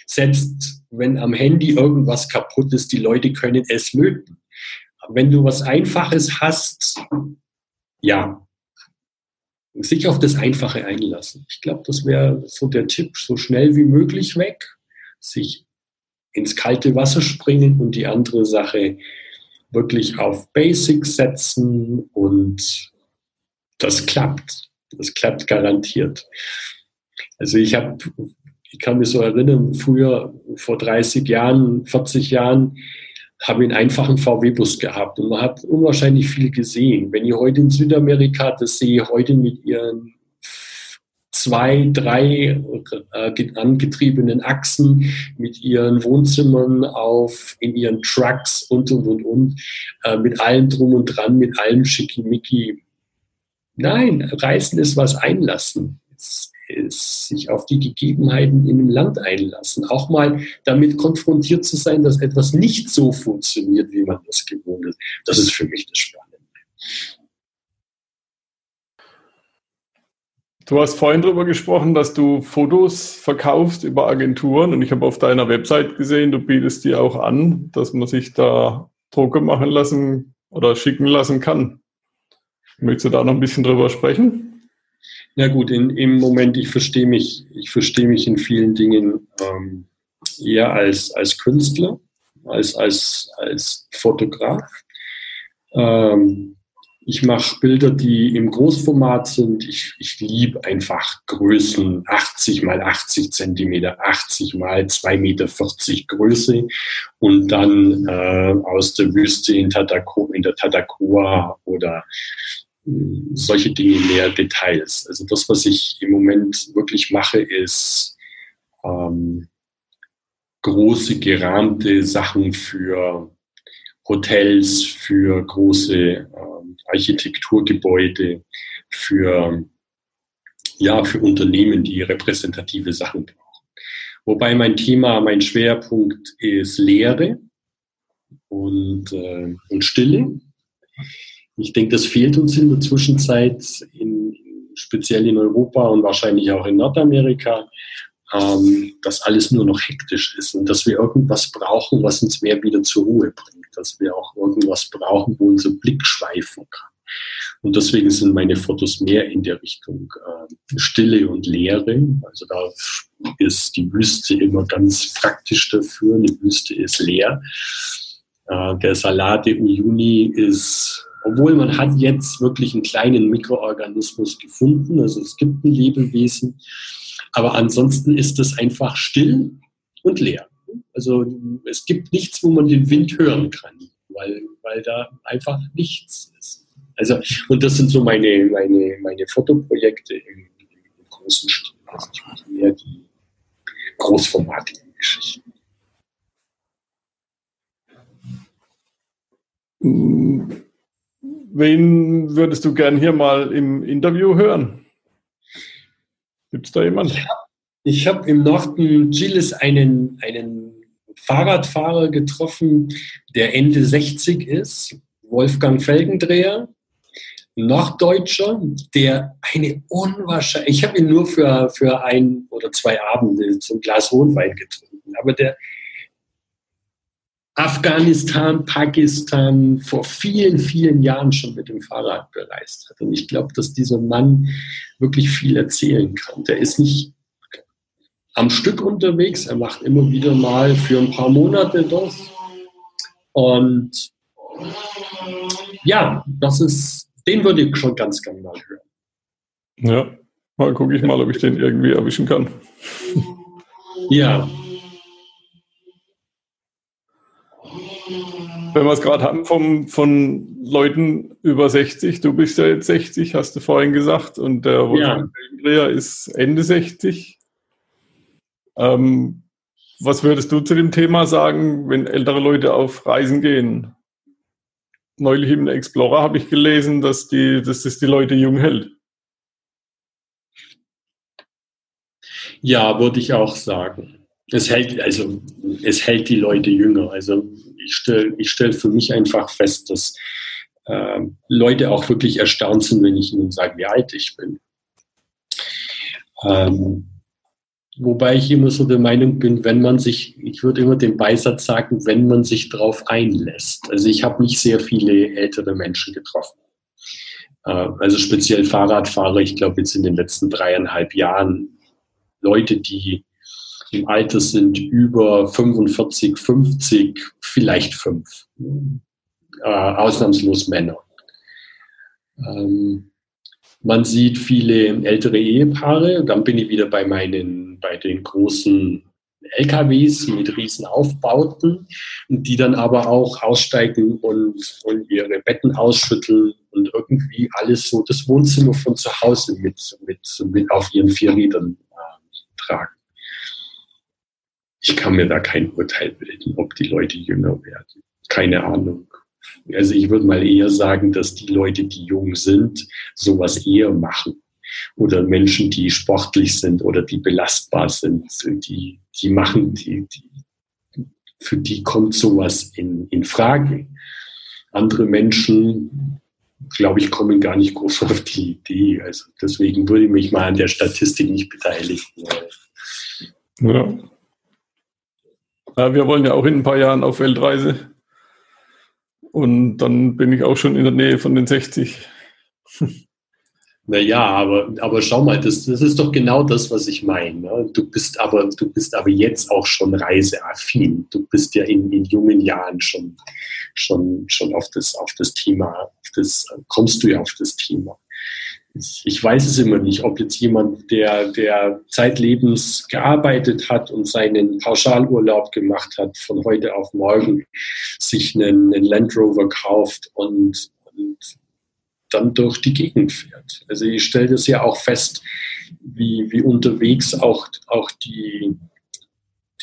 selbst wenn am Handy irgendwas kaputt ist, die Leute können es löten. Wenn du was Einfaches hast, ja, sich auf das Einfache einlassen. Ich glaube, das wäre so der Tipp, so schnell wie möglich weg, sich ins kalte Wasser springen und die andere Sache wirklich auf Basics setzen und das klappt. Das klappt garantiert. Also ich habe ich kann mich so erinnern, früher, vor 30 Jahren, 40 Jahren, habe ich einen einfachen VW-Bus gehabt und man hat unwahrscheinlich viel gesehen. Wenn ich heute in Südamerika das sehe, heute mit ihren zwei, drei äh, angetriebenen Achsen, mit ihren Wohnzimmern auf, in ihren Trucks und, und, und, und, äh, mit allem drum und dran, mit allem Schickimicki. Nein, Reisen ist was einlassen. Sich auf die Gegebenheiten in einem Land einlassen. Auch mal damit konfrontiert zu sein, dass etwas nicht so funktioniert, wie man das gewohnt ist. Das ist für mich das Spannende. Du hast vorhin darüber gesprochen, dass du Fotos verkaufst über Agenturen und ich habe auf deiner Website gesehen, du bietest die auch an, dass man sich da Drucke machen lassen oder schicken lassen kann. Möchtest du da noch ein bisschen drüber sprechen? Na gut, in, im Moment, ich verstehe mich, ich verstehe mich in vielen Dingen ähm, eher als, als Künstler, als, als, als Fotograf. Ähm, ich mache Bilder, die im Großformat sind. Ich, ich liebe einfach Größen 80 mal 80 Zentimeter, 80 mal 2,40 Meter Größe und dann äh, aus der Wüste in, Tatako, in der Tatacoa oder solche Dinge mehr Details. Also das, was ich im Moment wirklich mache, ist ähm, große gerahmte Sachen für Hotels, für große ähm, Architekturgebäude, für, ja, für Unternehmen, die repräsentative Sachen brauchen. Wobei mein Thema, mein Schwerpunkt ist Lehre und, äh, und Stille. Ich denke, das fehlt uns in der Zwischenzeit, in, speziell in Europa und wahrscheinlich auch in Nordamerika, ähm, dass alles nur noch hektisch ist und dass wir irgendwas brauchen, was uns mehr wieder zur Ruhe bringt, dass wir auch irgendwas brauchen, wo unser Blick schweifen kann. Und deswegen sind meine Fotos mehr in der Richtung äh, Stille und Leere. Also da ist die Wüste immer ganz praktisch dafür. Eine Wüste ist leer. Äh, der Salate Uyuni ist, obwohl man hat jetzt wirklich einen kleinen Mikroorganismus gefunden, also es gibt ein Lebewesen, aber ansonsten ist es einfach still und leer. Also es gibt nichts, wo man den Wind hören kann, weil, weil da einfach nichts ist. Also, und das sind so meine, meine, meine Fotoprojekte im, im großen Stil. Also ich mache mehr die großformatigen Geschichten. Wen würdest du gern hier mal im Interview hören? Gibt es da jemanden? Ich habe hab im Norden Chiles einen, einen Fahrradfahrer getroffen, der Ende 60 ist, Wolfgang Felgendreher, Norddeutscher, der eine unwahrscheinliche, ich habe ihn nur für, für ein oder zwei Abende zum Glas Rotwein getrunken, aber der Afghanistan, Pakistan vor vielen, vielen Jahren schon mit dem Fahrrad bereist hat. Und ich glaube, dass dieser Mann wirklich viel erzählen kann. Der ist nicht am Stück unterwegs, er macht immer wieder mal für ein paar Monate das. Und ja, das ist, den würde ich schon ganz gerne mal hören. Ja, mal gucke ich mal, ob ich den irgendwie erwischen kann. Ja, Wenn wir es gerade haben vom, von Leuten über 60, du bist ja jetzt 60, hast du vorhin gesagt, und der Wolfgang ja. ist Ende 60. Ähm, was würdest du zu dem Thema sagen, wenn ältere Leute auf Reisen gehen? Neulich im Explorer habe ich gelesen, dass, die, dass das die Leute jung hält. Ja, würde ich auch sagen. Es hält, also, es hält die Leute jünger. Also ich stelle ich stell für mich einfach fest, dass äh, Leute auch wirklich erstaunt sind, wenn ich ihnen sage, wie alt ich bin. Ähm, wobei ich immer so der Meinung bin, wenn man sich, ich würde immer den Beisatz sagen, wenn man sich darauf einlässt. Also ich habe nicht sehr viele ältere Menschen getroffen. Äh, also speziell Fahrradfahrer, ich glaube jetzt in den letzten dreieinhalb Jahren, Leute, die im Alter sind über 45, 50, vielleicht fünf. Äh, ausnahmslos Männer. Ähm, man sieht viele ältere Ehepaare, dann bin ich wieder bei meinen, bei den großen LKWs mit riesen Aufbauten, die dann aber auch aussteigen und, und ihre Betten ausschütteln und irgendwie alles so das Wohnzimmer von zu Hause mit, mit, mit auf ihren vier Rädern äh, tragen ich kann mir da kein Urteil bilden, ob die Leute jünger werden. Keine Ahnung. Also ich würde mal eher sagen, dass die Leute, die jung sind, sowas eher machen. Oder Menschen, die sportlich sind oder die belastbar sind, die, die machen, die, die, für die kommt sowas in, in Frage. Andere Menschen, glaube ich, kommen gar nicht groß auf die Idee. Also deswegen würde ich mich mal an der Statistik nicht beteiligen. Ja. Ja, wir wollen ja auch in ein paar Jahren auf Weltreise. Und dann bin ich auch schon in der Nähe von den 60. Naja, aber, aber schau mal, das, das ist doch genau das, was ich meine. Ne? Du bist aber, du bist aber jetzt auch schon reiseaffin. Du bist ja in, in jungen Jahren schon, schon, schon auf das, auf das Thema, auf das, kommst du ja auf das Thema. Ich, weiß es immer nicht, ob jetzt jemand, der, der zeitlebens gearbeitet hat und seinen Pauschalurlaub gemacht hat, von heute auf morgen sich einen, einen Land Rover kauft und, und dann durch die Gegend fährt. Also ich stelle das ja auch fest, wie, wie unterwegs auch, auch die,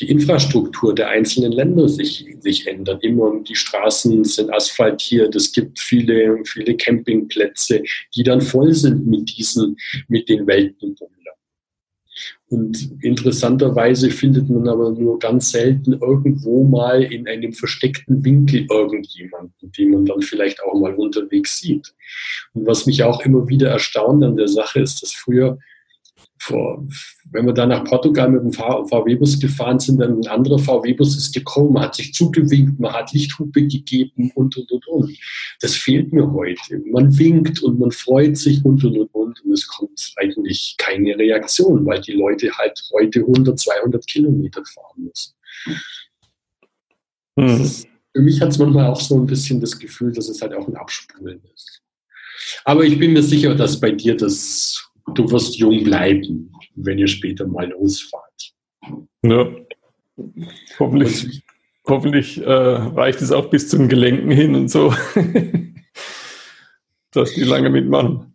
die Infrastruktur der einzelnen Länder sich, sich ändert. Immer die Straßen sind asphaltiert, es gibt viele, viele Campingplätze, die dann voll sind mit diesen, mit den Weltenbummlern. Und interessanterweise findet man aber nur ganz selten irgendwo mal in einem versteckten Winkel irgendjemanden, den man dann vielleicht auch mal unterwegs sieht. Und was mich auch immer wieder erstaunt an der Sache ist, dass früher vor, wenn wir da nach Portugal mit dem VW-Bus gefahren sind, dann ein anderer VW-Bus ist gekommen, hat sich zugewinkt, man hat Lichthupe gegeben und, und, und, und. Das fehlt mir heute. Man winkt und man freut sich und, und, und, und. Und es kommt eigentlich keine Reaktion, weil die Leute halt heute 100, 200 Kilometer fahren müssen. Mhm. Ist, für mich hat es manchmal auch so ein bisschen das Gefühl, dass es halt auch ein Abspulen ist. Aber ich bin mir sicher, dass bei dir das du wirst jung bleiben, wenn ihr später mal losfahrt. Ja. Hoffentlich, hoffentlich äh, reicht es auch bis zum Gelenken hin und so, dass die lange mitmachen.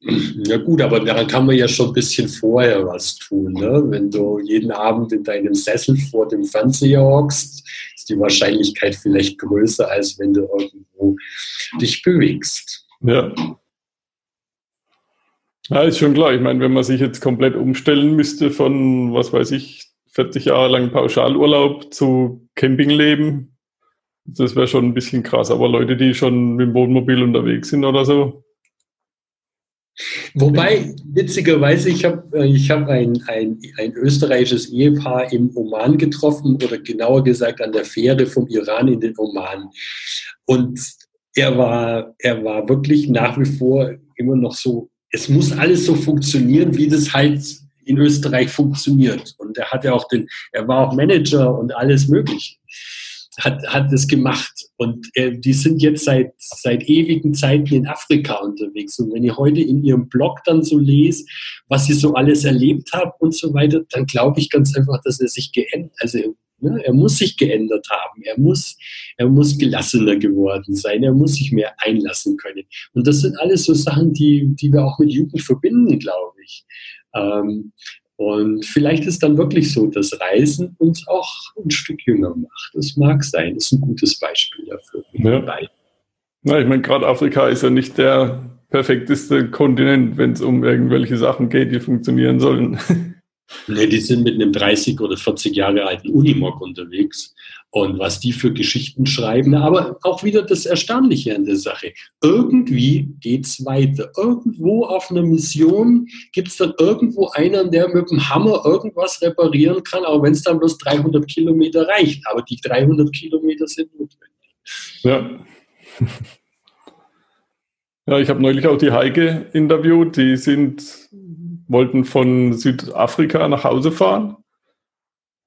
Ja gut, aber daran kann man ja schon ein bisschen vorher was tun. Ne? Wenn du jeden Abend in deinem Sessel vor dem Fernseher hockst, ist die Wahrscheinlichkeit vielleicht größer, als wenn du irgendwo dich bewegst. Ja. Ja, ist schon klar. Ich meine, wenn man sich jetzt komplett umstellen müsste von, was weiß ich, 40 Jahre lang Pauschalurlaub zu Campingleben, das wäre schon ein bisschen krass. Aber Leute, die schon mit dem Wohnmobil unterwegs sind oder so. Wobei, witzigerweise, ich habe äh, ich hab ein, ein, ein österreichisches Ehepaar im Oman getroffen oder genauer gesagt an der Fähre vom Iran in den Oman. Und er war, er war wirklich nach wie vor immer noch so es muss alles so funktionieren, wie das halt in Österreich funktioniert. Und er hatte auch den, er war auch Manager und alles mögliche. Hat, hat das gemacht. Und äh, die sind jetzt seit, seit ewigen Zeiten in Afrika unterwegs. Und wenn ich heute in ihrem Blog dann so lese, was sie so alles erlebt haben und so weiter, dann glaube ich ganz einfach, dass er sich geändert, also Ne? Er muss sich geändert haben. Er muss, er muss gelassener geworden sein. Er muss sich mehr einlassen können. Und das sind alles so Sachen, die, die wir auch mit Jugend verbinden, glaube ich. Ähm, und vielleicht ist dann wirklich so, dass Reisen uns auch ein Stück jünger macht. Das mag sein. Das ist ein gutes Beispiel dafür. Ja. ja ich meine, gerade Afrika ist ja nicht der perfekteste Kontinent, wenn es um irgendwelche Sachen geht, die funktionieren sollen. Nee, die sind mit einem 30 oder 40 Jahre alten Unimog unterwegs. Und was die für Geschichten schreiben, aber auch wieder das Erstaunliche an der Sache. Irgendwie geht es weiter. Irgendwo auf einer Mission gibt es dann irgendwo einen, der mit dem Hammer irgendwas reparieren kann, auch wenn es dann bloß 300 Kilometer reicht. Aber die 300 Kilometer sind notwendig. Ja. Ja, ich habe neulich auch die Heike interviewt. Die sind wollten von Südafrika nach Hause fahren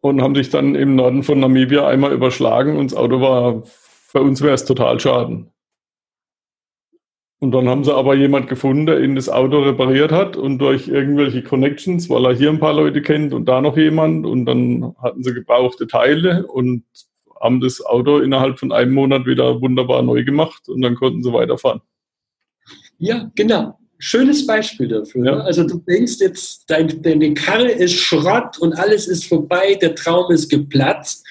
und haben sich dann im Norden von Namibia einmal überschlagen und das Auto war, bei uns wäre es total schaden. Und dann haben sie aber jemand gefunden, der ihnen das Auto repariert hat und durch irgendwelche Connections, weil er hier ein paar Leute kennt und da noch jemand und dann hatten sie gebrauchte Teile und haben das Auto innerhalb von einem Monat wieder wunderbar neu gemacht und dann konnten sie weiterfahren. Ja, genau schönes Beispiel dafür. Ja. Ne? Also du denkst jetzt, dein, deine Karre ist Schrott und alles ist vorbei, der Traum ist geplatzt.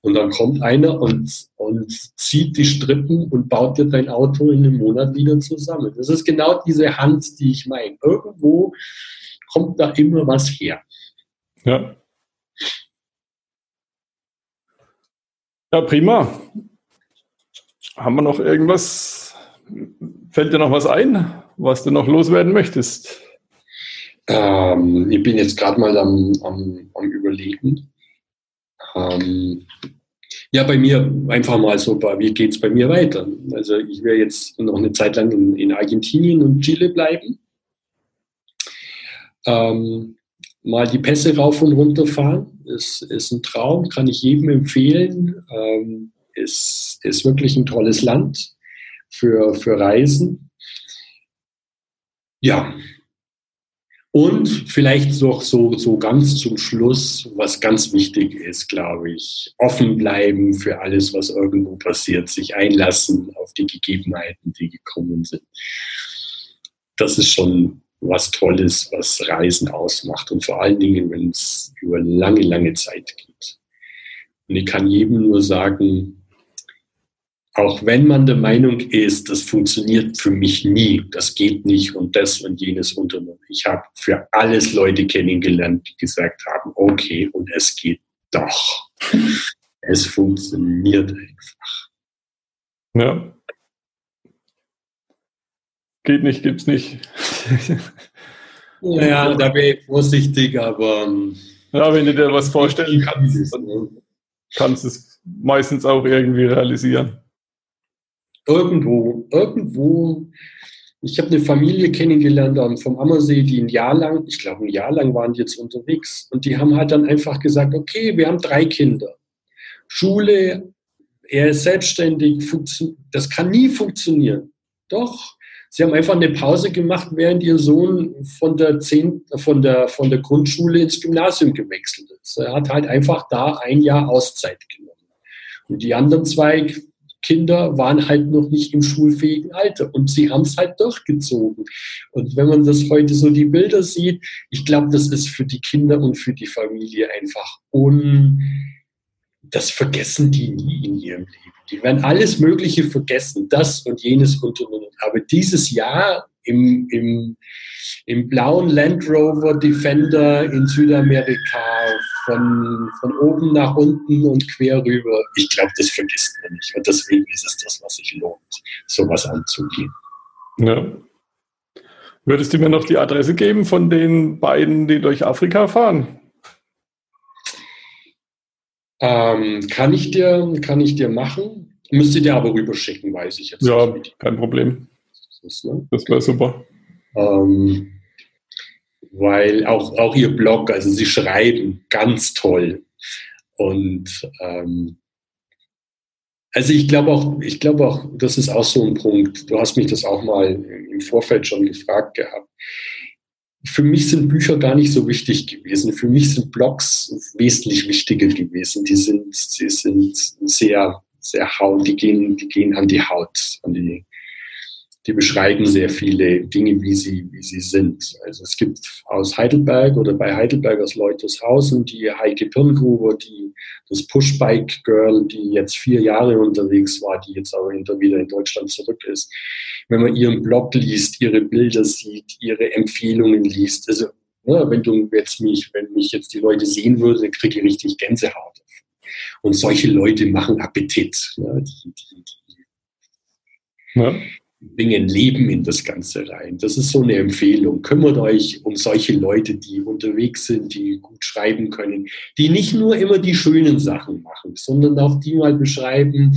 Und dann kommt einer und, und zieht die Strippen und baut dir dein Auto in einem Monat wieder zusammen. Das ist genau diese Hand, die ich meine. Irgendwo kommt da immer was her. Ja. Ja, prima. Haben wir noch irgendwas? Fällt dir noch was ein? Was du noch loswerden möchtest. Ähm, ich bin jetzt gerade mal am, am, am Überlegen. Ähm, Ja, bei mir einfach mal so, wie geht es bei mir weiter? Also ich werde jetzt noch eine Zeit lang in, in Argentinien und Chile bleiben. Ähm, mal die Pässe rauf und runter fahren. Ist, ist ein Traum, kann ich jedem empfehlen. Ähm, ist, ist wirklich ein tolles Land für, für Reisen. Ja. Und vielleicht noch so, so ganz zum Schluss, was ganz wichtig ist, glaube ich, offen bleiben für alles, was irgendwo passiert, sich einlassen auf die Gegebenheiten, die gekommen sind. Das ist schon was Tolles, was Reisen ausmacht und vor allen Dingen, wenn es über lange, lange Zeit geht. Und ich kann jedem nur sagen, auch wenn man der Meinung ist, das funktioniert für mich nie, das geht nicht und das und jenes unternommen. Ich habe für alles Leute kennengelernt, die gesagt haben, okay, und es geht doch. Es funktioniert einfach. Ja. Geht nicht, gibt's nicht. ja, da wäre ich vorsichtig, aber. Ähm, ja, wenn du dir was vorstellen kannst, dann kannst du es meistens auch irgendwie realisieren. Irgendwo, irgendwo. Ich habe eine Familie kennengelernt vom Ammersee, die ein Jahr lang, ich glaube ein Jahr lang waren die jetzt unterwegs. Und die haben halt dann einfach gesagt, okay, wir haben drei Kinder. Schule, er ist selbstständig, das kann nie funktionieren. Doch, Sie haben einfach eine Pause gemacht, während Ihr Sohn von der, 10, von der, von der Grundschule ins Gymnasium gewechselt ist. Er hat halt einfach da ein Jahr Auszeit genommen. Und die anderen zwei Kinder waren halt noch nicht im schulfähigen Alter und sie haben es halt durchgezogen. Und wenn man das heute so die Bilder sieht, ich glaube, das ist für die Kinder und für die Familie einfach un, das vergessen die nie in ihrem Leben. Die werden alles Mögliche vergessen, das und jenes unternommen. Aber dieses Jahr im, im, im blauen Land Rover Defender in Südamerika von, von oben nach unten und quer rüber, ich glaube, das vergisst man nicht. Und deswegen ist es das, was sich lohnt, sowas anzugehen. Ja. Würdest du mir noch die Adresse geben von den beiden, die durch Afrika fahren? Ähm, kann, ich dir, kann ich dir machen. Müsste dir aber rüberschicken, weiß ich jetzt ja, nicht. Ja, kein Problem. Das, ne? das wäre super. Ähm, weil auch, auch ihr Blog, also sie schreiben ganz toll. Und ähm, also ich glaube auch, ich glaube auch, das ist auch so ein Punkt. Du hast mich das auch mal im Vorfeld schon gefragt gehabt für mich sind Bücher gar nicht so wichtig gewesen. Für mich sind Blogs wesentlich wichtiger gewesen. Die sind, sie sind sehr, sehr haut, die gehen, die gehen an die Haut, an die, die beschreiben sehr viele Dinge, wie sie, wie sie sind. Also es gibt aus Heidelberg oder bei Heidelberg aus Leutershausen die Heike Pirngruber, die, das Pushbike Girl, die jetzt vier Jahre unterwegs war, die jetzt aber wieder in Deutschland zurück ist. Wenn man ihren Blog liest, ihre Bilder sieht, ihre Empfehlungen liest, also ja, ne, wenn du jetzt mich, wenn mich jetzt die Leute sehen würden, kriege ich richtig Gänsehaut. Und solche Leute machen Appetit. Ja, die, die, die, ja bringen Leben in das Ganze rein. Das ist so eine Empfehlung. Kümmert euch um solche Leute, die unterwegs sind, die gut schreiben können, die nicht nur immer die schönen Sachen machen, sondern auch die mal beschreiben,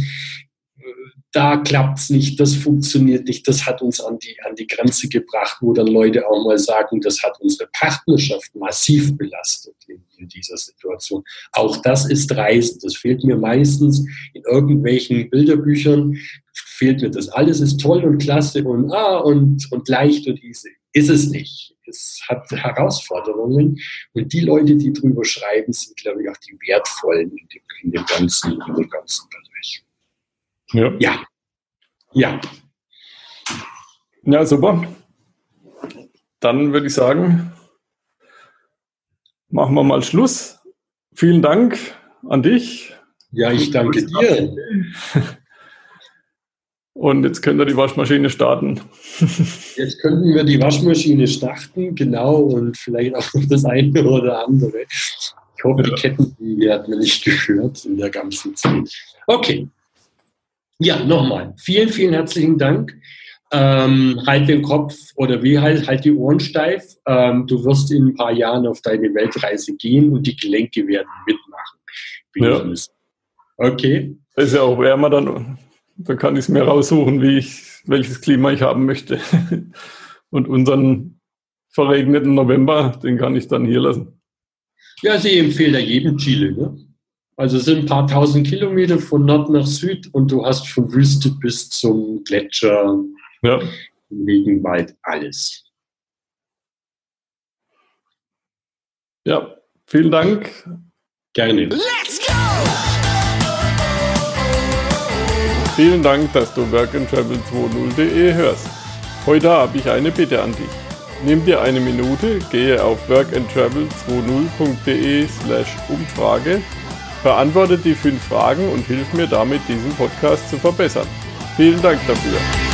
da klappt es nicht, das funktioniert nicht, das hat uns an die, an die Grenze gebracht, wo dann Leute auch mal sagen, das hat unsere Partnerschaft massiv belastet in, in dieser Situation. Auch das ist Reisen. Das fehlt mir meistens in irgendwelchen Bilderbüchern, fehlt mir das. Alles ist toll und klasse und, ah, und, und leicht und easy. Ist es nicht. Es hat Herausforderungen und die Leute, die drüber schreiben, sind, glaube ich, auch die wertvollen in dem, in dem ganzen, in dem ganzen Bereich. Ja. Ja. Ja. Ja, super. Dann würde ich sagen, machen wir mal Schluss. Vielen Dank an dich. Ja, ich danke dir. Und jetzt könnt ihr die Waschmaschine starten. Jetzt könnten wir die Waschmaschine starten, genau, und vielleicht auch das eine oder andere. Ich hoffe, ja. die Kettenlinie hat mir nicht gehört in der ganzen Zeit. Okay. Ja, nochmal. Vielen, vielen herzlichen Dank. Ähm, halt den Kopf oder wie halt, halt die Ohren steif. Ähm, du wirst in ein paar Jahren auf deine Weltreise gehen und die Gelenke werden mitmachen. Ja. Okay. Ist ja auch wärmer dann. Da kann ich es mir raussuchen, wie ich, welches Klima ich haben möchte. Und unseren verregneten November, den kann ich dann hier lassen. Ja, sie empfehlen ja jedem Chile. Ne? Also es sind ein paar tausend Kilometer von Nord nach Süd und du hast von Wüste bis zum Gletscher, ja. Regenwald, alles. Ja, vielen Dank. Gerne. Let's go! Vielen Dank, dass du workandtravel20.de hörst. Heute habe ich eine Bitte an dich. Nimm dir eine Minute, gehe auf workandtravel20.de slash Umfrage, beantworte die fünf Fragen und hilf mir damit, diesen Podcast zu verbessern. Vielen Dank dafür.